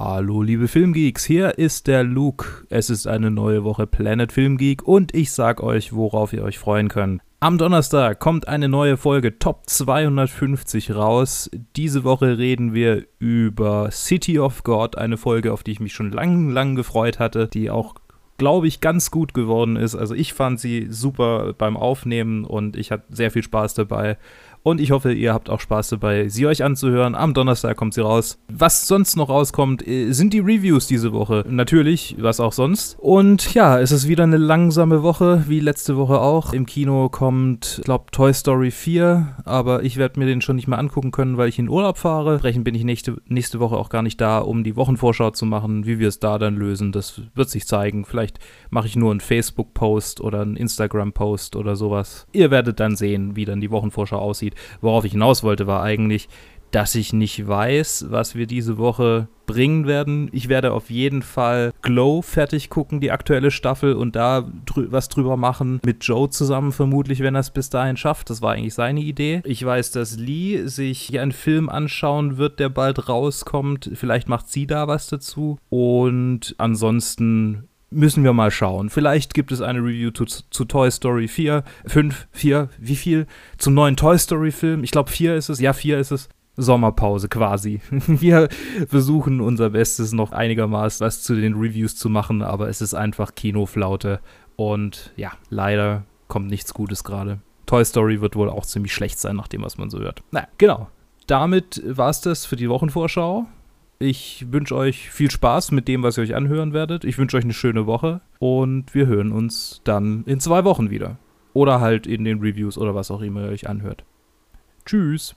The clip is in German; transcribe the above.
Hallo liebe Filmgeeks, hier ist der Luke. Es ist eine neue Woche Planet Filmgeek und ich sag euch, worauf ihr euch freuen könnt. Am Donnerstag kommt eine neue Folge Top 250 raus. Diese Woche reden wir über City of God, eine Folge, auf die ich mich schon lang, lang gefreut hatte, die auch glaube ich, ganz gut geworden ist. Also ich fand sie super beim Aufnehmen und ich hatte sehr viel Spaß dabei. Und ich hoffe, ihr habt auch Spaß dabei, sie euch anzuhören. Am Donnerstag kommt sie raus. Was sonst noch rauskommt, äh, sind die Reviews diese Woche. Natürlich, was auch sonst. Und ja, es ist wieder eine langsame Woche, wie letzte Woche auch. Im Kino kommt, ich glaube, Toy Story 4, aber ich werde mir den schon nicht mehr angucken können, weil ich in Urlaub fahre. Entsprechend bin ich nächste, nächste Woche auch gar nicht da, um die Wochenvorschau zu machen. Wie wir es da dann lösen, das wird sich zeigen. Vielleicht mache ich nur einen Facebook-Post oder einen Instagram-Post oder sowas. Ihr werdet dann sehen, wie dann die Wochenvorschau aussieht. Worauf ich hinaus wollte, war eigentlich, dass ich nicht weiß, was wir diese Woche bringen werden. Ich werde auf jeden Fall Glow fertig gucken, die aktuelle Staffel, und da drü was drüber machen. Mit Joe zusammen vermutlich, wenn er es bis dahin schafft. Das war eigentlich seine Idee. Ich weiß, dass Lee sich einen Film anschauen wird, der bald rauskommt. Vielleicht macht sie da was dazu. Und ansonsten müssen wir mal schauen. Vielleicht gibt es eine Review zu, zu, Toy Story 4, 5, 4, wie viel? Zum neuen Toy Story Film. Ich glaube 4 ist es. Ja, 4 ist es. Sommerpause quasi. Wir versuchen unser Bestes noch einigermaßen was zu den Reviews zu machen, aber es ist einfach Kinoflaute und ja, leider kommt nichts Gutes gerade. Toy Story wird wohl auch ziemlich schlecht sein, nach dem, was man so hört. Naja, genau. Damit war es das für die Wochenvorschau. Ich wünsche euch viel Spaß mit dem, was ihr euch anhören werdet. Ich wünsche euch eine schöne Woche und wir hören uns dann in zwei Wochen wieder. Oder halt in den Reviews oder was auch immer ihr euch anhört. Tschüss.